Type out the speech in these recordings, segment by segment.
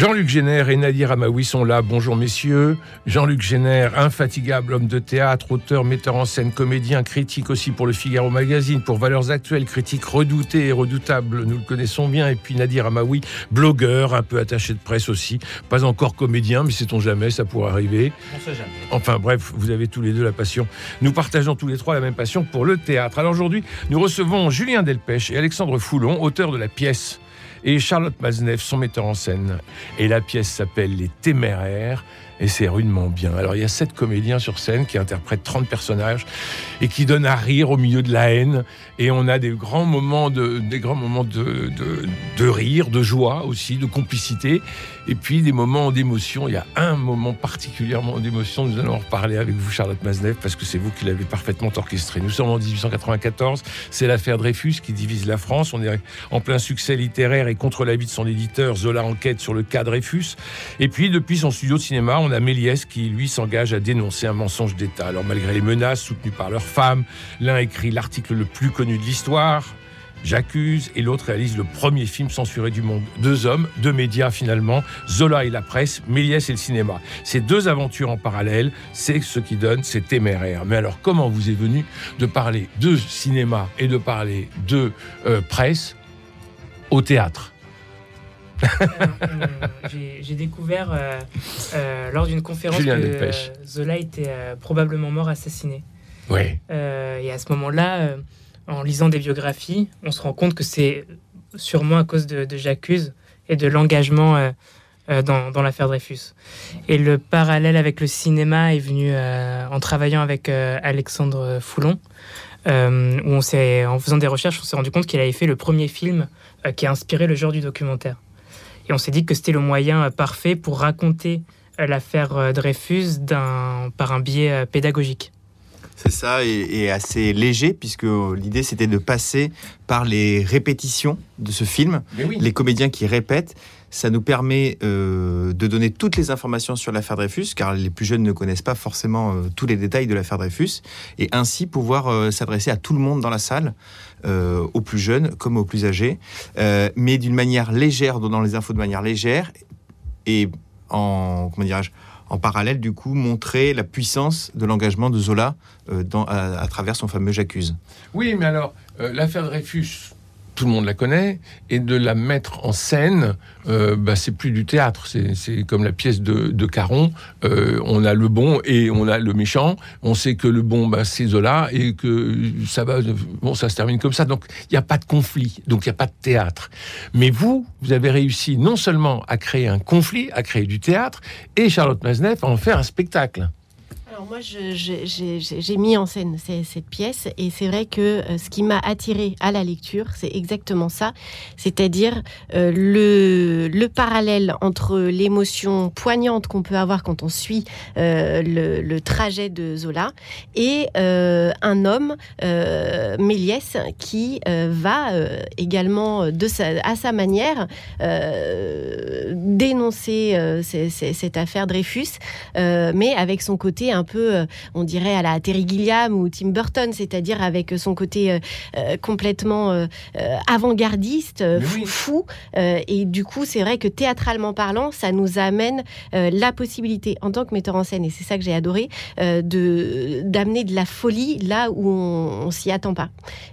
Jean-Luc Génère et Nadir Amaoui sont là. Bonjour messieurs. Jean-Luc Génère, infatigable homme de théâtre, auteur, metteur en scène, comédien, critique aussi pour le Figaro Magazine, pour Valeurs Actuelles, critique redouté et redoutable, nous le connaissons bien. Et puis Nadir Amaoui, blogueur, un peu attaché de presse aussi. Pas encore comédien, mais sait-on jamais, ça pourrait arriver. On sait jamais. Enfin bref, vous avez tous les deux la passion. Nous partageons tous les trois la même passion pour le théâtre. Alors aujourd'hui, nous recevons Julien Delpech et Alexandre Foulon, auteurs de la pièce et Charlotte Maznev, son metteur en scène. Et la pièce s'appelle Les Téméraires et c'est rudement bien. Alors il y a sept comédiens sur scène qui interprètent 30 personnages et qui donnent à rire au milieu de la haine. Et on a des grands moments de, des grands moments de, de rire, de joie aussi, de complicité. Et puis des moments d'émotion. Il y a un moment particulièrement d'émotion. Nous allons en reparler avec vous, Charlotte Maznev, parce que c'est vous qui l'avez parfaitement orchestré. Nous sommes en 1894. C'est l'affaire Dreyfus qui divise la France. On est en plein succès littéraire et contre l'avis de son éditeur, Zola enquête sur le cas Dreyfus. Et puis, depuis son studio de cinéma, on a Méliès qui, lui, s'engage à dénoncer un mensonge d'État. Alors, malgré les menaces soutenues par leurs femmes, l'un écrit l'article le plus connu de l'histoire, J'accuse, et l'autre réalise le premier film censuré du monde. Deux hommes, deux médias finalement, Zola et la presse, Méliès et le cinéma. Ces deux aventures en parallèle, c'est ce qui donne ces téméraires. Mais alors, comment vous est venu de parler de cinéma et de parler de euh, presse au théâtre Euh, J'ai découvert euh, euh, lors d'une conférence Julien que Zola était probablement mort assassiné. Oui. Et à ce moment-là, en lisant des biographies, on se rend compte que c'est sûrement à cause de, de J'accuse et de l'engagement euh, euh, dans, dans l'affaire Dreyfus. Et le parallèle avec le cinéma est venu euh, en travaillant avec Alexandre Foulon, où on s'est, en faisant des recherches, on s'est rendu compte qu'il avait fait le premier film qui a inspiré le genre du documentaire. Et on s'est dit que c'était le moyen euh, parfait pour raconter euh, l'affaire euh, Dreyfus par un biais euh, pédagogique. C'est ça, et, et assez léger, puisque l'idée c'était de passer par les répétitions de ce film, oui. les comédiens qui répètent. Ça nous permet euh, de donner toutes les informations sur l'affaire Dreyfus, car les plus jeunes ne connaissent pas forcément euh, tous les détails de l'affaire Dreyfus, et ainsi pouvoir euh, s'adresser à tout le monde dans la salle, euh, aux plus jeunes comme aux plus âgés, euh, mais d'une manière légère, donnant les infos de manière légère, et en, comment dirais-je, en parallèle, du coup, montrer la puissance de l'engagement de Zola euh, dans- à, à travers son fameux J'accuse. Oui, mais alors, euh, l'affaire Dreyfus, tout le monde la connaît, et de la mettre en scène, euh, bah, c'est plus du théâtre. C'est comme la pièce de, de Caron. Euh, on a le bon et on a le méchant. On sait que le bon, bah, c'est Zola, et que ça va, bon, ça se termine comme ça. Donc, il n'y a pas de conflit, donc il n'y a pas de théâtre. Mais vous, vous avez réussi non seulement à créer un conflit, à créer du théâtre, et Charlotte Maznev à en faire un spectacle. Alors moi, j'ai mis en scène cette pièce et c'est vrai que euh, ce qui m'a attiré à la lecture, c'est exactement ça, c'est-à-dire euh, le, le parallèle entre l'émotion poignante qu'on peut avoir quand on suit euh, le, trajet de Zola et un homme, Méliès, qui va également à sa manière dénoncer cette affaire Dreyfus mais avec son côté un peu, euh, on dirait à la Terry Gilliam ou Tim Burton, c'est-à-dire avec son côté euh, euh, complètement euh, avant-gardiste, fou, oui. fou. Euh, et du coup, c'est vrai que théâtralement parlant, ça nous amène la possibilité, en tant que metteur en scène, et c'est ça que j'ai adoré, de d'amener de la folie là où on, on s'y attend pas.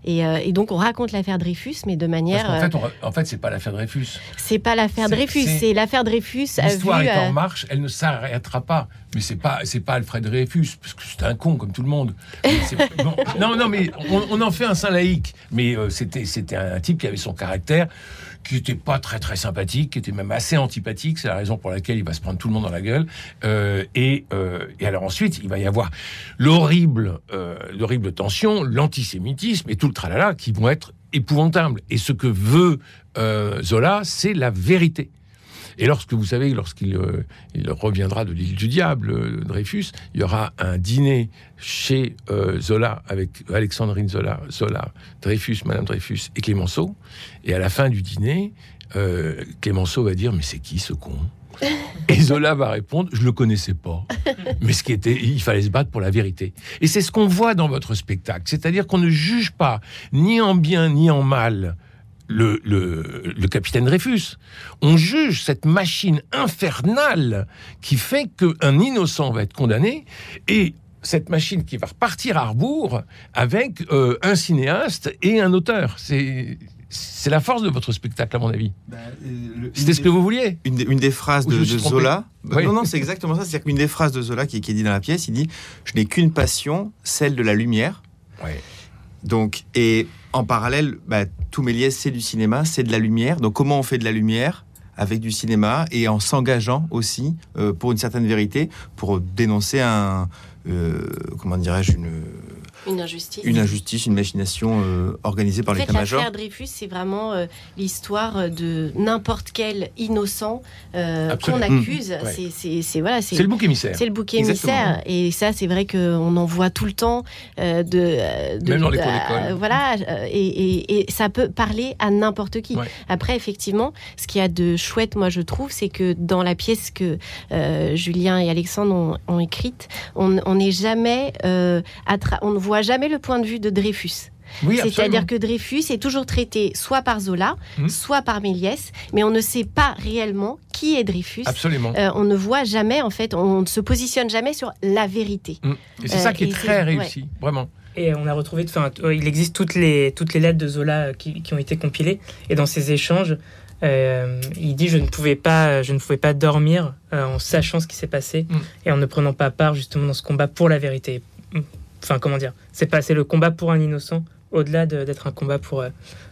Et, et donc, on raconte l'affaire Dreyfus, mais de manière, euh, fait, on- en fait, c'est pas l'affaire Dreyfus. c'est pas l'affaire Dreyfus, c'est- l'affaire Dreyfus L'histoire est en marche, elle ne s'arrêtera pas. Mais c'est pas, c'est pas Alfred Dreyfus, parce que c'est un con comme tout le monde. Non, non, mais on, en fait un saint laïque. Mais euh, c'était, c'était un type qui avait son caractère, qui était pas très très sympathique, qui était même assez antipathique. C'est la raison pour laquelle il va se prendre tout le monde dans la gueule. Euh, et, euh, et alors ensuite, il va y avoir l'horrible, l'horrible tension, l'antisémitisme et tout le tralala qui vont être épouvantables. Et ce que veut Zola, c'est la vérité. Et lorsque vous savez, lorsqu'il euh, reviendra de l'île du diable, euh, Dreyfus, il y aura un dîner chez euh, Zola avec Alexandrine Zola, Zola, Dreyfus, Madame Dreyfus et Clémenceau. Et à la fin du dîner, Clémenceau va dire mais c'est qui ce con? Et Zola va répondre, je le connaissais pas. Mais ce qui était, il fallait se battre pour la vérité. Et c'est ce qu'on voit dans votre spectacle. C'est-à-dire qu'on ne juge pas, ni en bien, ni en mal, le, le, le, capitaine Dreyfus. On juge cette machine infernale qui fait qu'un innocent va être condamné et cette machine qui va repartir à rebours avec euh, un cinéaste et un auteur. C'est c'est la force de votre spectacle, à mon avis. Bah, euh, C'était ce que vous vouliez. Une, des, phrases de, Zola. Bah, non, non, c'est exactement ça. C'est-à-dire qu'une des phrases de Zola qui, qui, est dit dans la pièce, il dit Je n'ai qu'une passion, celle de la lumière. Donc, et en parallèle, bah, tout Méliès, c'est du cinéma, c'est de la lumière. Donc, comment on fait de la lumière avec du cinéma et en s'engageant aussi euh, pour une certaine vérité, pour dénoncer un, euh, comment dirais-je, une une injustice. Une injustice, une machination euh, organisée par l'état-major. L'affaire Dreyfus, c'est vraiment euh, l'histoire de n'importe quel innocent euh, qu'on accuse. Mmh. C'est voilà, c'est le bouc émissaire. C'est le bouc émissaire. Et ça, c'est vrai qu'on en voit tout le temps. de, de, Même dans les cours Voilà, et, et, ça peut parler à n'importe qui. Après, effectivement, ce qu'il y a de chouette, moi, je trouve, c'est que dans la pièce que Julien et Alexandre ont, ont écrite, on n'est jamais, on ne voit jamais le point de vue de Dreyfus. C'est-à-dire que Dreyfus est toujours traité soit par Zola, hmm. soit par Méliès, mais on ne sait pas réellement qui est Dreyfus. Absolument. Euh, on ne voit jamais, en fait, on ne se positionne jamais sur la vérité. Hmm. Et c'est ça qui est euh, très réussi, vraiment. Et on a retrouvé, enfin, euh, il existe toutes les, toutes les lettres de Zola qui, ont été compilées, et dans ces échanges, il dit je ne pouvais pas, je ne pouvais pas dormir en sachant ce qui s'est passé hmm. et en ne prenant pas part justement dans ce combat pour la vérité enfin comment dire, c'est pas le combat pour un innocent au-delà d'être un combat pour euh,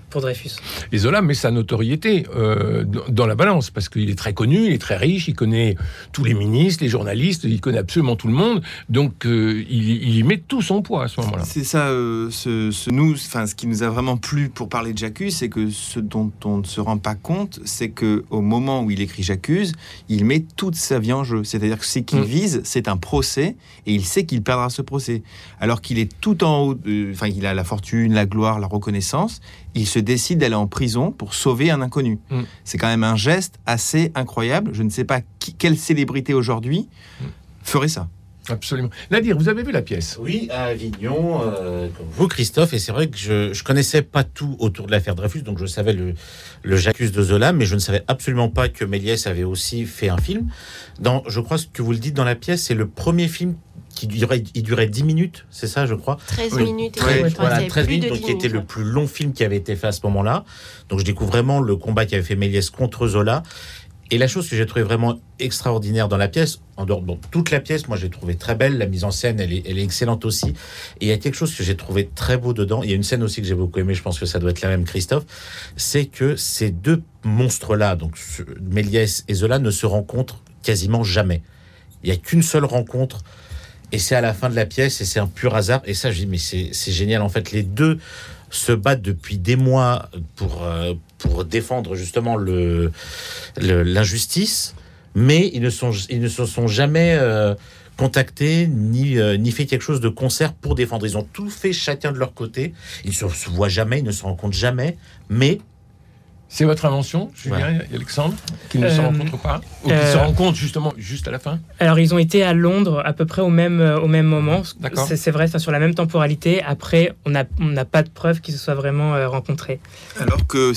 pour Dreyfus. Et Zola met sa notoriété euh, dans la balance, parce qu'il est très connu, il est très riche, il connaît tous les ministres, les journalistes, il connaît absolument tout le monde, donc euh, il, y met tout son poids à ce moment-là. C'est ça, euh, ce, nous, enfin, ce qui nous a vraiment plu pour parler de J'accuse, c'est que ce dont on ne se rend pas compte, c'est que au moment où il écrit J'accuse, il met toute sa vie en jeu. C'est-à-dire que ce qu'il mm. vise, c'est un procès, et il sait qu'il perdra ce procès. Alors qu'il est tout en haut, enfin, il a la fortune, la gloire, la reconnaissance, il se décide d'aller en prison pour sauver un inconnu. Mm. C'est quand même un geste assez incroyable. Je ne sais pas quelle célébrité aujourd'hui mm. ferait ça. Absolument. Nadir, vous avez vu la pièce? Oui, à Avignon, euh, comme vous, Christophe, et c'est vrai que je ne connaissais pas tout autour de l'affaire Dreyfus, donc je savais le, le J'accuse de Zola, mais je ne savais absolument pas que Méliès avait aussi fait un film. Dans, je crois que vous le dites dans la pièce, c'est le premier film qui durait, il durait 10 minutes, c'est ça, je crois 13 minutes. voilà, 13 minutes, donc qui était le plus long film qui avait été fait à ce moment-là. Donc je découvre vraiment le combat qui avait fait Méliès contre Zola. Et la chose que j'ai trouvé vraiment extraordinaire dans la pièce, en dehors de toute la pièce, moi j'ai trouvé très belle, la mise en scène, elle est, elle est excellente aussi. Et il y a quelque chose que j'ai trouvé très beau dedans. Il y a une scène aussi que j'ai beaucoup aimé, je pense que ça doit être la même, Christophe. C'est que ces deux monstres-là, donc Méliès et Zola, ne se rencontrent quasiment jamais. Il n'y a qu'une seule rencontre et c'est à la fin de la pièce et c'est un pur hasard. Et ça, je dis, mais c'est génial. En fait, les deux se battent depuis des mois pour, euh, pour défendre justement le l'injustice, mais ils ne, sont, ils ne se sont jamais euh, contactés ni, euh, ni fait quelque chose de concert pour défendre. Ils ont tout fait chacun de leur côté. Ils ne se voient jamais, ils ne se rencontrent jamais, mais c'est votre invention, Julien et Alexandre, qui ne se euh, rencontrent pas Ou qui se euh, rencontrent justement juste à la fin Alors, ils ont été à Londres à peu près au même, euh, au même moment. C'est vrai, sur la même temporalité. Après, on n'a on pas de preuves qu'ils se soient vraiment rencontrés. Alors que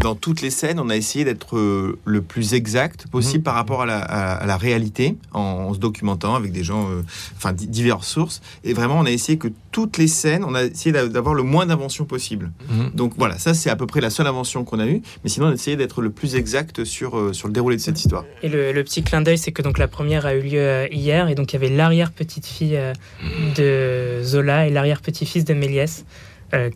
dans toutes les scènes, on a essayé d'être le plus exact possible mhm. par rapport à la, réalité, en, se documentant avec des gens, enfin, diverses sources. Et vraiment, on a essayé que toutes les scènes, on a essayé d'avoir le moins d'inventions possible. Mhm. Donc voilà, ça, c'est à peu près la seule invention qu'on a eue. Mais sinon, on d'être le plus exact sur, euh, sur le déroulé de cette histoire. Et le, petit clin d'œil, c'est que donc la première a eu lieu euh, hier, et donc il y avait l'arrière-petite-fille euh, de Zola et l'arrière-petit-fils de Méliès,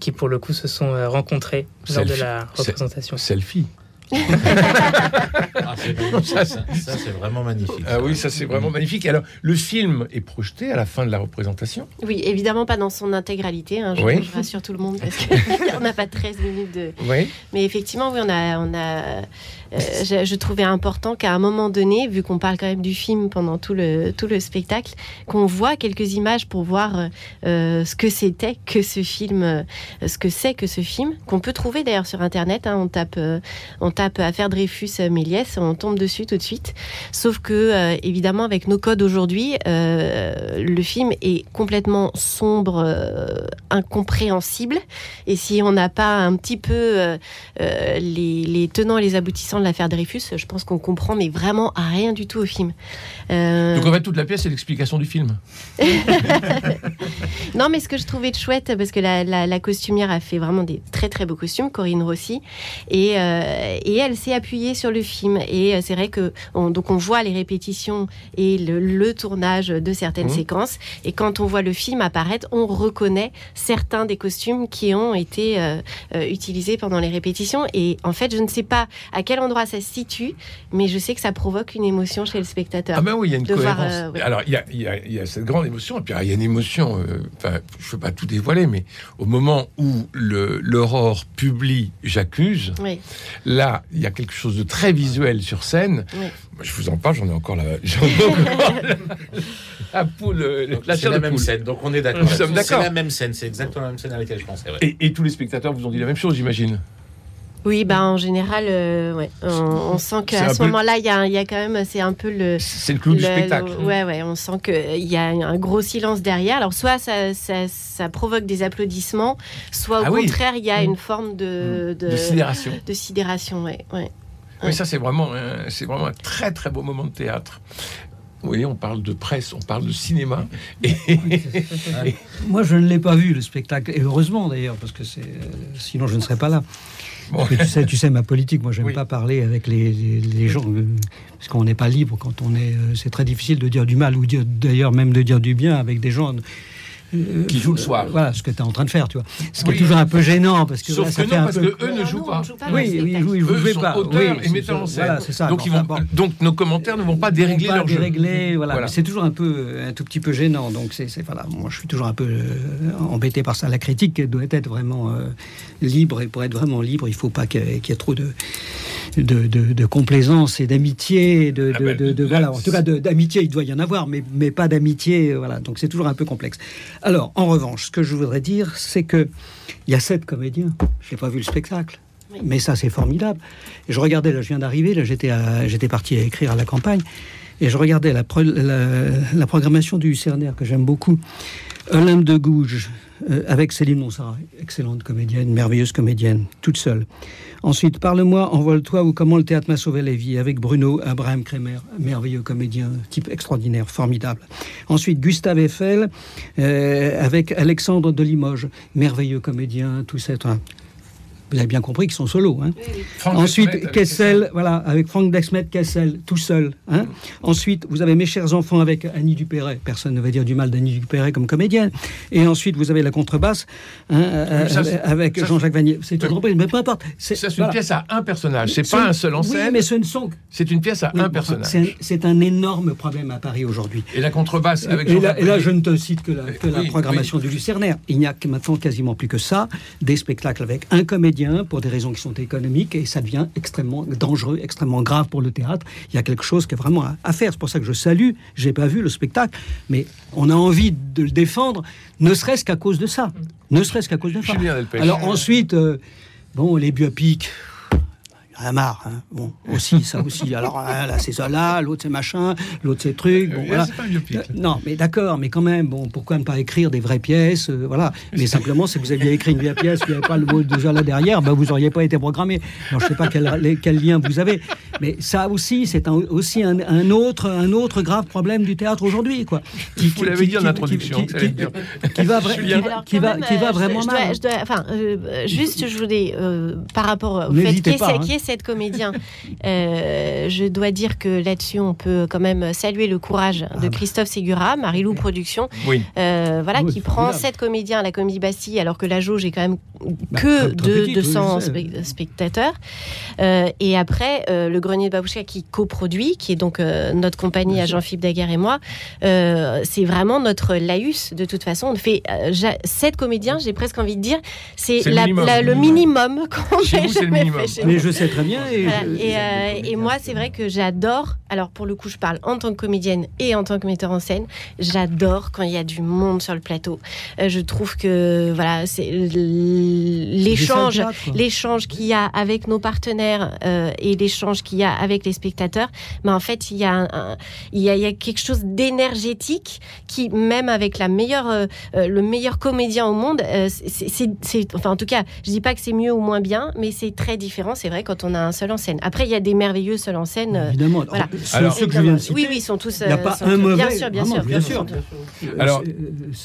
qui pour le coup se sont rencontrés lors de la représentation. Selfie ah, ça, c'est vraiment magnifique. Ah oui, ça c'est vraiment magnifique. Alors, le film est projeté à la fin de la représentation? Oui, évidemment pas dans son intégralité. Hein, je, rassure tout le monde parce qu'on n'a pas 13 minutes de. Oui. Mais effectivement, oui, on a, on a euh, je, trouvais important qu'à un moment donné, vu qu'on parle quand même du film pendant tout le, tout le spectacle, qu'on voit quelques images pour voir euh, ce que c'était que ce film, euh, ce que c'est que ce film, qu'on peut trouver d'ailleurs sur Internet. Hein. on tape, on tape affaire Dreyfus Méliès, on tombe dessus tout de suite. Sauf que, évidemment, avec nos codes aujourd'hui, le film est complètement sombre, incompréhensible. Et si on n'a pas un petit peu les, les, tenants et les aboutissants de l'affaire Dreyfus, je pense qu'on comprend, mais vraiment à rien du tout au film. Donc en fait, toute la pièce, c'est l'explication du film. non, mais ce que je trouvais de chouette, parce que la, costumière a fait vraiment des très très beaux costumes, Corinne Rossi, et, euh, et elle s'est appuyée sur le film. Et euh, c'est vrai que on, donc on voit les répétitions et le, tournage de certaines mmh. séquences, et quand on voit le film apparaître, on reconnaît certains des costumes qui ont été euh, utilisés pendant les répétitions. Et en fait, je ne sais pas à quel endroit ça se situe, mais je sais que ça provoque une émotion chez le spectateur. Ah ben oui, il y a une cohérence. Alors il y, a, il, y a, cette grande émotion, et puis il y a une émotion. Enfin, je ne veux pas tout dévoiler, mais au moment où l'aurore publie J'accuse, là, il y a quelque chose de très visuel sur scène. Je vous en parle, j'en ai encore la, la, poule. c'est la même scène, donc on est d'accord. C'est la même scène, c'est exactement la même scène à laquelle je pensais. et tous les spectateurs vous ont dit la même chose, j'imagine oui, bah en général, euh, on, sent qu'à ce moment-là, il y, a, quand même, c'est un peu le. C'est le clou du spectacle. ouais, ouais, on sent qu'il y a un gros silence derrière. Alors, soit ça, ça, provoque des applaudissements, soit au ah contraire, il y a mm. une forme de, mm. de, sidération. De sidération, ouais. ouais. Oui, ça, c'est vraiment, c'est vraiment un très, très beau moment de théâtre. Oui, on parle de presse, on parle de cinéma. Et... Moi, je ne l'ai pas vu, le spectacle, et heureusement d'ailleurs, parce que c'est, sinon je ne serais pas là tu, sais, tu sais ma politique, moi j'aime pas parler avec les, gens, euh, parce qu'on n'est pas libre quand on est... Euh, c'est très difficile de dire du mal, ou d'ailleurs même de dire du bien avec des gens qui jouent le soir. Voilà ce que tu es en train de faire, tu vois. Ce qui est toujours un peu gênant parce que Sauf ça que non, parce que eux ne jouent pas. Oui, oui, ils jouent, eux sont pas. Auteurs et metteurs en scène. ça. Donc, ils vont, donc nos commentaires ne vont pas dérégler leur jeu. Dérégler, voilà. C'est toujours un peu, un tout petit peu gênant. Donc c'est, voilà. Moi, je suis toujours un peu embêté par ça. La critique doit être vraiment libre et pour être vraiment libre, il faut pas qu'il y ait trop de de, complaisance et d'amitié, de, ah ben, voilà, en tout cas d'amitié, il doit y en avoir, mais, mais pas d'amitié, voilà. Donc c'est toujours un peu complexe. Alors, en revanche, ce que je voudrais dire, c'est que il y a sept comédiens. Je n'ai pas vu le spectacle. Mais ça, c'est formidable. Et je regardais, là, je viens d'arriver, là, j'étais, j'étais parti à écrire à la campagne, et je regardais la, la, programmation du CRNR, que j'aime beaucoup. Olympe de Gouges, euh, avec Céline Monsara, excellente comédienne, merveilleuse comédienne, toute seule. Ensuite, Parle-moi, envole-toi ou comment le théâtre m'a sauvé la vie avec Bruno Abraham Kremer, merveilleux comédien, type extraordinaire, formidable. Ensuite, Gustave Eiffel euh, avec Alexandre de Limoges, merveilleux comédien, tout ça. Vous avez bien compris qu'ils sont solos. Hein. Ensuite, Kessel, voilà, avec Franck Dexmet, Kessel, tout seul. Hein. Ensuite, vous avez Mes chers enfants avec Annie Dupéret. Personne ne va dire du mal d'Annie Dupéret comme comédienne. Et ensuite, vous avez la contrebasse hein, euh, avec Jean-Jacques Vanier. C'est une reprise, mais peu importe. C'est une pièce à un personnage. C'est pas un seul en scène. Oui, mais ce ne sont. C'est une pièce à un personnage. C'est un, énorme problème à Paris aujourd'hui. Et la contrebasse avec et, là, et là, je ne te cite que la, que la programmation du Lucernaire. Il n'y a maintenant quasiment plus que ça. Des spectacles avec un comédien pour des raisons qui sont économiques et ça devient extrêmement dangereux, extrêmement grave pour le théâtre. Il y a quelque chose qui est vraiment à, faire. C'est pour ça que je salue. J'ai pas vu le spectacle, mais on a envie de le défendre, ne serait-ce qu'à cause de ça. Ne serait-ce qu'à cause de ça. Alors ensuite, euh, bon, les biopics a marre. Hein. Bon, aussi, ça aussi. Alors ah, là, c'est ça là, l'autre c'est machin, l'autre c'est truc. Non, mais d'accord, mais quand même, bon, pourquoi ne pas écrire des vraies pièces euh, Voilà. Mais simplement, si vous aviez écrit une vieille pièce, il n'y avait pas le mot déjà là derrière, ben, vous n'auriez pas été programmé. Alors, je ne sais pas quel, quel, lien vous avez. Mais ça aussi, c'est aussi un, autre, un autre grave problème du théâtre aujourd'hui. quoi. Qui, vous l'avez dit en introduction. Qui va vraiment mal. Je dois, hein. je dois, enfin, euh, euh, juste, je voulais, par rapport au qui est 17 comédiens. Euh, je dois dire que là-dessus, on peut quand même saluer le courage de Christophe Segura, Marilou Productions, oui. Euh, voilà, qui prend 7 comédiens à la Comédie Bastille, alors que la jauge est quand même que de 200 spectateurs. Euh, et après, le Grenier de Babouchka qui coproduit, qui est donc notre compagnie à Jean-Philippe Daguerre et moi, c'est vraiment notre laïus. De toute façon, on fait 7 comédiens, j'ai presque envie de dire, c'est le minimum, qu'on fait Mais je sais très bien. Et, moi, c'est vrai que j'adore. Alors pour le coup, je parle en tant que comédienne et en tant que metteur en scène. J'adore quand il y a du monde sur le plateau. je trouve que voilà, c'est l'échange, l'échange qu'il y a avec nos partenaires euh, et l'échange qu'il y a avec les spectateurs. Mais en fait, il y a, il, y a quelque chose d'énergétique qui, même avec la meilleure, euh, euh, le meilleur comédien au monde, c'est, enfin en tout cas, je dis pas que c'est mieux ou moins bien, mais c'est très différent. C'est vrai quand on a un seul en scène. Après, il y a des merveilleux seuls en scène. Évidemment. Voilà. Alors, ceux que je viens de citer, oui, oui, ils sont tous. Il n'y a pas un mauvais. Bien sûr, bien sûr, bien sûr. Alors,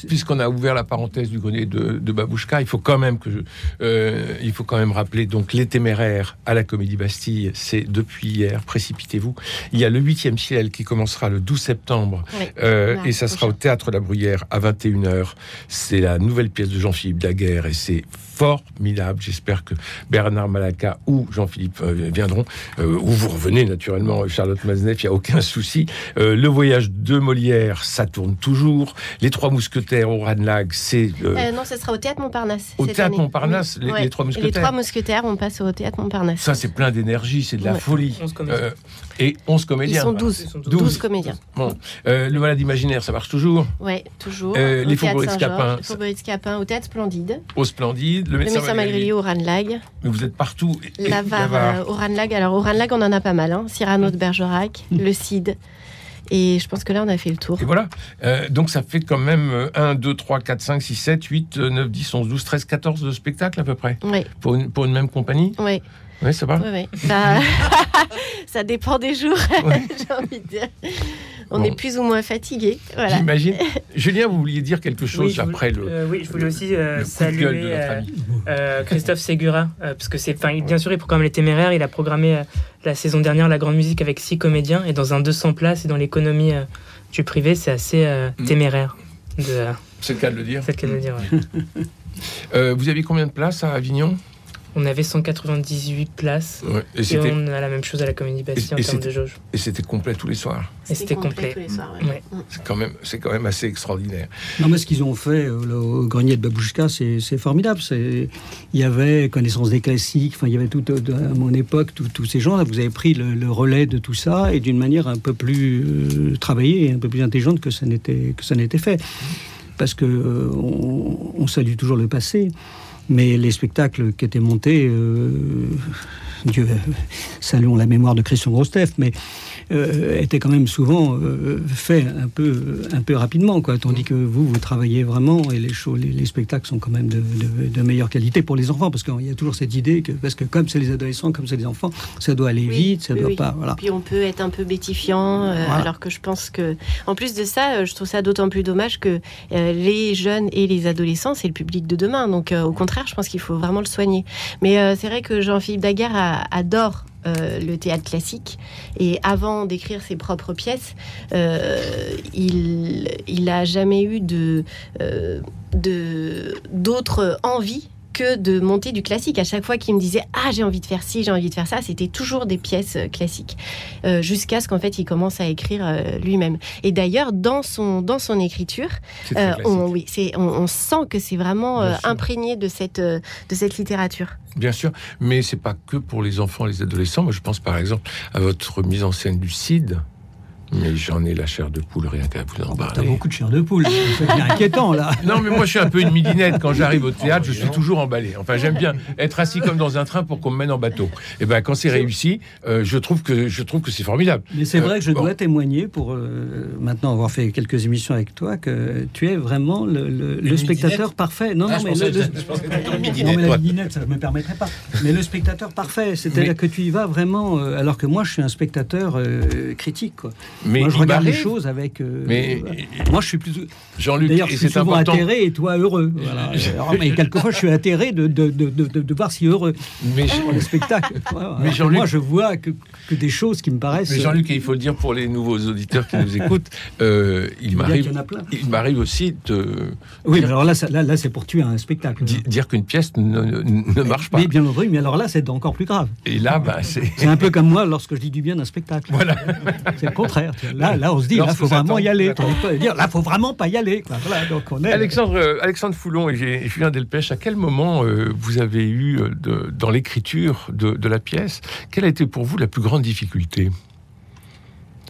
puisqu'on a ouvert la parenthèse du grenier de, de Babouchka, il faut quand même que je, euh, il faut quand même rappeler donc les téméraires à la Comédie Bastille, c'est depuis hier. Précipitez-vous. Il y a le huitième ciel qui commencera le 12 septembre euh, et ça sera au théâtre La Bruyère à 21h. C'est la nouvelle pièce de Jean-Philippe Daguerre et c'est formidable. J'espère que Bernard Malaka ou Jean-Philippe euh, viendront, ou vous revenez naturellement, Charlotte Mazneff, il n'y a aucun souci. le voyage de Molière, ça tourne toujours. Les Trois Mousquetaires au Ranlag, c'est... non, ce sera au théâtre Montparnasse. Au théâtre Montparnasse, les, Trois Mousquetaires. Les Trois Mousquetaires, on passe au théâtre Montparnasse. Ça, c'est plein d'énergie, c'est de la folie. Euh, et 11 comédiens. Ils sont 12. 12. comédiens. Bon. Euh, le Malade Imaginaire, ça marche toujours Oui, toujours. Euh, les Faubourgs Scapin. Les Faubourgs Scapin au théâtre Splendide. Au Splendide. Le médecin, le au Ranlag. Mais vous êtes partout. La VAR au Ranlag. Alors, au Ranlag, on en a pas mal. Hein. Cyrano de Bergerac, le CID. Et je pense que là, on a fait le tour. Et voilà. Euh, donc, ça fait quand même 1, 2, 3, 4, 5, 6, 7, 8, 9, 10, 11, 12, 13, 14 de spectacles à peu près. Oui. Pour une, pour une même compagnie Oui. Oui, ça va Oui, oui. Bah, ça dépend des jours, j'ai envie de dire. On est plus ou moins fatigué. Voilà. J'imagine. Julien, vous vouliez dire quelque chose après le. Euh, oui, je voulais aussi euh, saluer euh, Christophe Ségura, parce que c'est, bien sûr, pour quand même les téméraires, il a programmé la saison dernière la grande musique avec six comédiens, et dans un 200 places et dans l'économie du privé, c'est assez mm. téméraire. De, c'est le cas de le dire. C'est le cas de le dire. vous avez combien de places à Avignon? On avait 198 places. et, on a la même chose à la Comédie Bastille en termes de jauge. Et c'était complet tous les soirs. Et c'était complet. C'est quand même, c'est quand même assez extraordinaire. Non, mais ce qu'ils ont fait euh, au grenier de Babouchka, c'est formidable. Il y avait connaissance des classiques. Enfin, il y avait tout euh, à mon époque tous ces gens. Vous avez pris le, relais de tout ça et d'une manière un peu plus euh, travaillée et un peu plus intelligente que ça n'était que ça n'était fait. Parce que on salue toujours le passé. Mais les spectacles qui étaient montés, euh, Dieu, saluons la mémoire de Christian Grostef, mais euh, était quand même souvent euh, fait un peu, un peu rapidement, quoi. Tandis que vous, vous travaillez vraiment et les, shows, les, spectacles sont quand même de, de, meilleure qualité pour les enfants, parce qu'il y a toujours cette idée que, parce que comme c'est les adolescents, comme c'est les enfants, ça doit aller vite, ça doit pas, voilà. Puis on peut être un peu bétifiant, euh, alors que je pense que, en plus de ça, je trouve ça d'autant plus dommage que les jeunes et les adolescents, c'est le public de demain. Donc, au contraire, je pense qu'il faut vraiment le soigner. Mais c'est vrai que Jean-Philippe Daguerre adore euh, le théâtre classique. Et avant d'écrire ses propres pièces, euh, il, il a jamais eu euh, d'autres envies que de monter du classique. À chaque fois qu'il me disait Ah, j'ai envie de faire ci, j'ai envie de faire ça, c'était toujours des pièces euh, classiques. Euh, jusqu'à ce qu'en fait, il commence à écrire euh, lui-même. Et d'ailleurs, dans son, dans son écriture, on, oui, on, on, sent que c'est vraiment imprégné de cette, de cette littérature. Bien sûr, mais c'est pas que pour les enfants et les adolescents. Moi, je pense par exemple à votre mise en scène du CID, mais j'en ai la chair de poule, rien qu'à vous en oh, parler. T'as beaucoup de chair de poule, c'est inquiétant là. Non, mais moi je suis un peu une midinette. Quand j'arrive au théâtre, je suis toujours emballé. Enfin, j'aime bien être assis comme dans un train pour qu'on me mène en bateau. Et ben quand c'est réussi, euh, je trouve que je trouve que c'est formidable. Mais c'est vrai que je euh, dois témoigner pour euh, maintenant avoir fait quelques émissions avec toi que tu es vraiment le, spectateur parfait. Non, non, ah, mais, le, non, mais la midinette, ça ne me permettrait pas. Mais le spectateur parfait, c'est-à-dire que tu y vas vraiment, alors que moi je suis un spectateur critique. Quoi. Mais moi, je regarde les choses avec. Euh, mais moi, je suis plus. Jean-Luc, d'ailleurs, je suis souvent atterré et toi heureux. Voilà. mais quelquefois, je suis atterré de, de, de, de, voir si heureux mais pour le spectacle. mais Jean-Luc, moi, je vois que, que, des choses qui me paraissent. Mais Jean-Luc, il faut le dire pour les nouveaux auditeurs qui nous écoutent, euh, il m'arrive, il m'arrive aussi de. Oui, alors là, là, là c'est pour tuer un spectacle. dire qu'une pièce ne, ne, marche pas. Mais bien entendu, mais alors là, c'est encore plus grave. Et là, bah, c'est. C'est un peu comme moi lorsque je dis du bien d'un spectacle. Voilà. C'est le contraire. Là, là, on se dit, là, faut vraiment y aller. Dire, là, faut vraiment pas y aller. Voilà, donc on est... Alexandre, euh, Alexandre Foulon et Julien Delpech, à quel moment euh, vous avez eu euh, de, dans l'écriture de, de, la pièce, quelle a été pour vous la plus grande difficulté?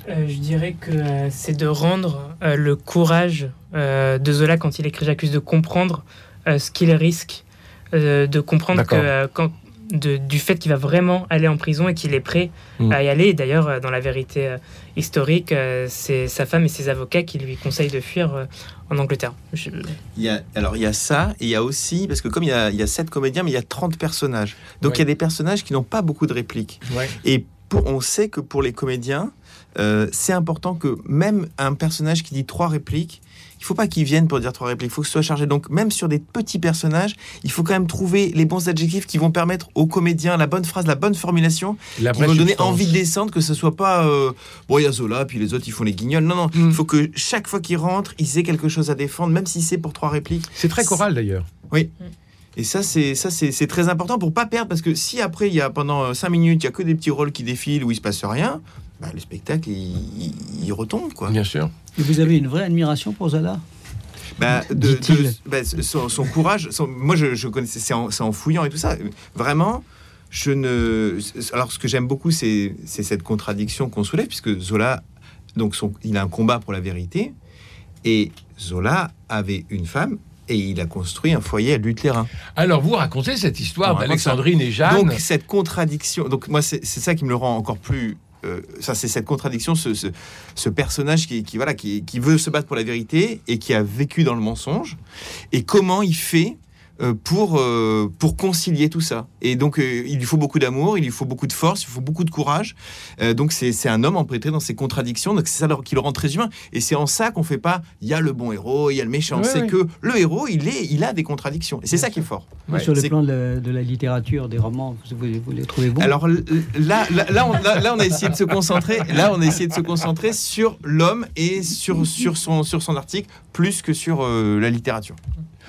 Je dirais que c'est de rendre le courage de Zola quand il écrit J'accuse de comprendre ce qu'il risque, de comprendre que quand du fait qu'il va vraiment aller en prison et qu'il est prêt mm. à y aller. d'ailleurs, euh, dans la vérité euh, historique, euh, c'est sa femme et ses avocats qui lui conseillent de fuir en Angleterre. Il y a, alors, il y a ça, et il y a aussi, parce que comme il y a, il y a 7 comédiens, mais il y a 30 personnages. Donc, il y a des personnages qui n'ont pas beaucoup de répliques. Et pour, on sait que pour les comédiens, c'est important que même un personnage qui dit trois répliques, il faut pas qu'ils viennent pour dire trois répliques, il faut que ce soit chargé. Donc même sur des petits personnages, il faut quand même trouver les bons adjectifs qui vont permettre aux comédiens la bonne phrase, la bonne formulation, qui vont donner envie de descendre, que ce soit pas euh, bon il y a Zola puis les autres ils font les guignols. Non non, mm. il faut que chaque fois qu'ils rentrent, ils aient quelque chose à défendre, même si c'est pour trois répliques. C'est très choral d'ailleurs. Oui. Mm. Et ça, c'est ça, c'est très important pour pas perdre, parce que si après il y a pendant euh, cinq minutes, il y a que des petits rôles qui défilent où il se passe rien, bah, le spectacle il, retombe quoi. Bien sûr. Et vous avez une vraie admiration pour Zola? Bah, de, bah, son, courage, moi je, je connaissais, c'est en, fouillant et tout ça. Vraiment, je ne. Alors ce que j'aime beaucoup, c'est cette contradiction qu'on soulève, puisque Zola, donc son, il a un combat pour la vérité, et Zola avait une femme. Et il a construit un foyer à Lutheran. Alors, vous racontez cette histoire d'Alexandrine et Jeanne. Donc, cette contradiction. Donc, moi, c'est ça qui me le rend encore plus euh, ça c'est cette contradiction, ce, personnage qui, voilà, qui, veut se battre pour la vérité et qui a vécu dans le mensonge, et comment il fait pour, euh, pour concilier tout ça. Et donc, euh, il lui faut beaucoup d'amour, il lui faut beaucoup de force, il lui faut beaucoup de courage. donc, c'est un homme emprunté dans ses contradictions. Donc, c'est ça qui le rend très humain. Et c'est en ça qu'on fait pas, il y a le bon héros, il y a le méchant. c'est que le héros, il, est, il a des contradictions. Et c'est ça qui est fort. Sur le plan de la, littérature, des romans, vous, les trouvez bons Alors là, là, on, là, on a essayé de se concentrer. Là, on a essayé de se concentrer sur l'homme et sur, sur, son, sur son article plus que sur la littérature.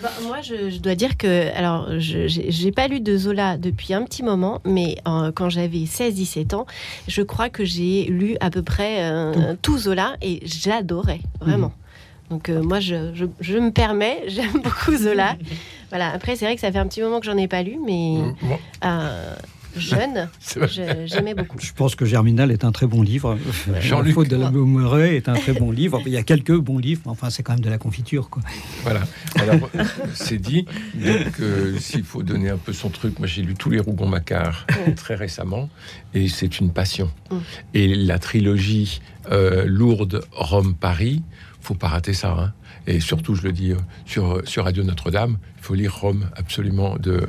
Bah, moi, je, dois dire que, alors, je n'ai pas lu de Zola depuis un petit moment, mais euh, quand j'avais 16-17 ans, je crois que j'ai lu à peu près euh, tout. Zola et j'adorais, vraiment. Mhm. Donc, euh, moi, je, je, me permets, j'aime beaucoup Zola. voilà, après, c'est vrai que ça fait un petit moment que j'en ai pas lu, mais. Mhm jeune, j'aimais beaucoup. Je pense que Germinal est un très bon livre. Jean-Luc Faute de la est un très bon livre. Il y a quelques bons livres, mais enfin, c'est quand même de la confiture. Quoi. Voilà. Alors, c'est dit. Donc, euh, s'il faut donner un peu son truc, moi, j'ai lu tous les Rougon-Macquart très récemment, et c'est une passion. Mm. Et la trilogie euh, Lourdes, Rome, Paris, faut pas rater ça. Hein. Et surtout, je le dis euh, sur, sur Radio Notre-Dame, faut lire Rome absolument de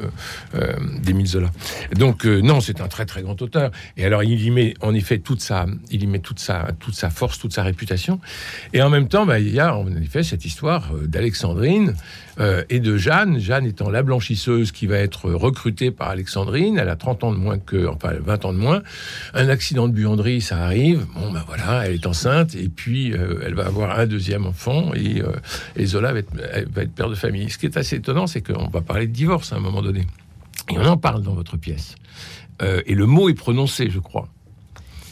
euh, d'Émile Zola. Donc euh, non, c'est un très très grand auteur. Et alors il y met en effet toute sa, il y met toute sa, toute sa force, toute sa réputation. Et en même temps, bah, il y a en effet cette histoire euh, d'Alexandrine et de Jeanne. Jeanne étant la blanchisseuse qui va être recrutée par Alexandrine. Elle a 30 ans de moins que, enfin 20 ans de moins. Un accident de buanderie, ça arrive. Bon ben voilà, elle est enceinte et puis elle va avoir un deuxième enfant et, Zola va être père de famille. Ce qui est assez étonnant c'est qu'on va parler de divorce à un moment donné. Et on en parle dans votre pièce. Euh, et le mot est prononcé, je crois.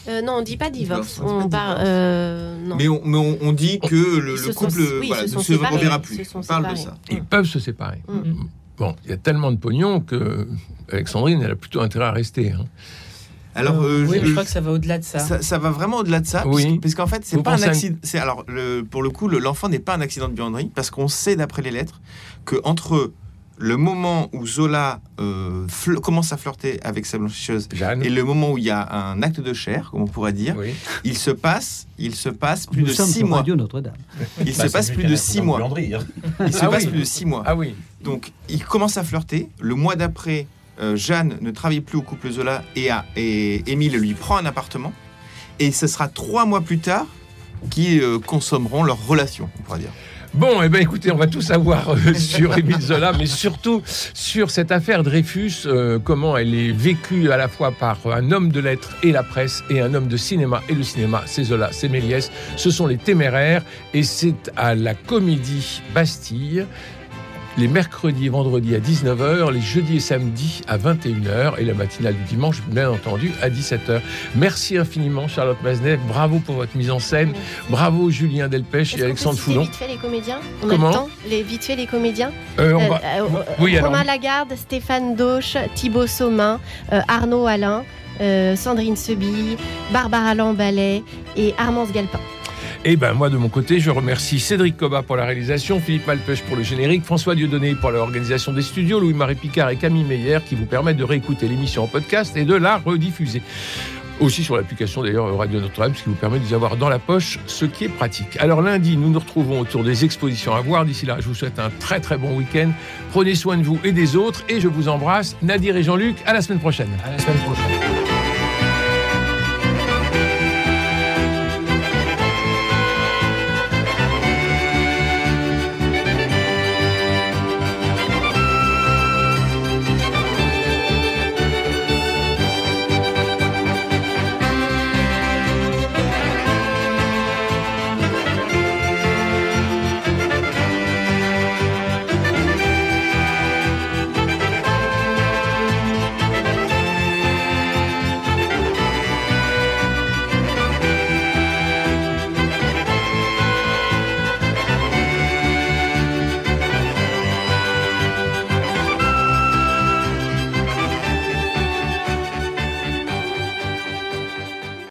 Euh, non, on dit pas divorce. On parle, euh, Mais, on, dit que le, couple ne se, reverra plus. on parle de ça. Ils peuvent se séparer. Mm. Bon, il y a tellement de pognon que Alexandrine, elle a plutôt intérêt à rester. Hein. Alors, oui, je, crois que ça va au-delà de ça. ça. va vraiment au-delà de ça, oui. parce qu'en fait, c'est pas un accident. Alors, pour le coup, l'enfant n'est pas un accident de buanderie, parce qu'on sait d'après les lettres que entre le moment où Zola euh, commence à flirter avec sa blanchisseuse et le moment où il y a un acte de chair, comme on pourrait dire, il se passe, il se passe plus de six mois. Notre-Dame. Il se passe plus de six mois. Il se passe plus de six mois. Ah oui. Donc il commence à flirter. Le mois d'après, euh, Jeanne ne travaille plus au couple Zola et, Émile lui prend un appartement. Et ce sera trois mois plus tard qui consommeront leur relation, on pourrait dire. Bon, eh bien écoutez, on va tout savoir euh, sur Émile Zola, mais surtout sur cette affaire Dreyfus, euh, comment elle est vécue à la fois par un homme de lettres et la presse, et un homme de cinéma et le cinéma, c'est Zola, c'est Méliès, ce sont les téméraires, et c'est à la comédie Bastille les mercredis et vendredis à 19h, les jeudis et samedis à 21h et la matinale du dimanche, bien entendu, à 17h. Merci infiniment, Charlotte Maznev. Bravo pour votre mise en scène. Bravo, Julien Delpech et Alexandre Foulon. vite fait les comédiens? On Comment a le temps les, Vite fait les comédiens euh, euh, euh, oui, Romain Lagarde, Stéphane Dauche, Thibaut Saumin, Arnaud Alain, Sandrine Sebi, Barbara Lambalet et Armance Galpin. Et ben moi de mon côté, je remercie Cédric Coba pour la réalisation, Philippe Malpeuch pour le générique, François Dieudonné pour l'organisation des studios, Louis-Marie Picard et Camille Meyer qui vous permettent de réécouter l'émission en podcast et de la rediffuser. Aussi sur l'application d'ailleurs Radio Notre-Dame, ce qui vous permet de vous avoir dans la poche, ce qui est pratique. Alors lundi, nous nous retrouvons autour des expositions à voir. D'ici là, je vous souhaite un très très bon week-end. Prenez soin de vous et des autres et je vous embrasse. Nadir et Jean-Luc, à la semaine prochaine. À la semaine prochaine.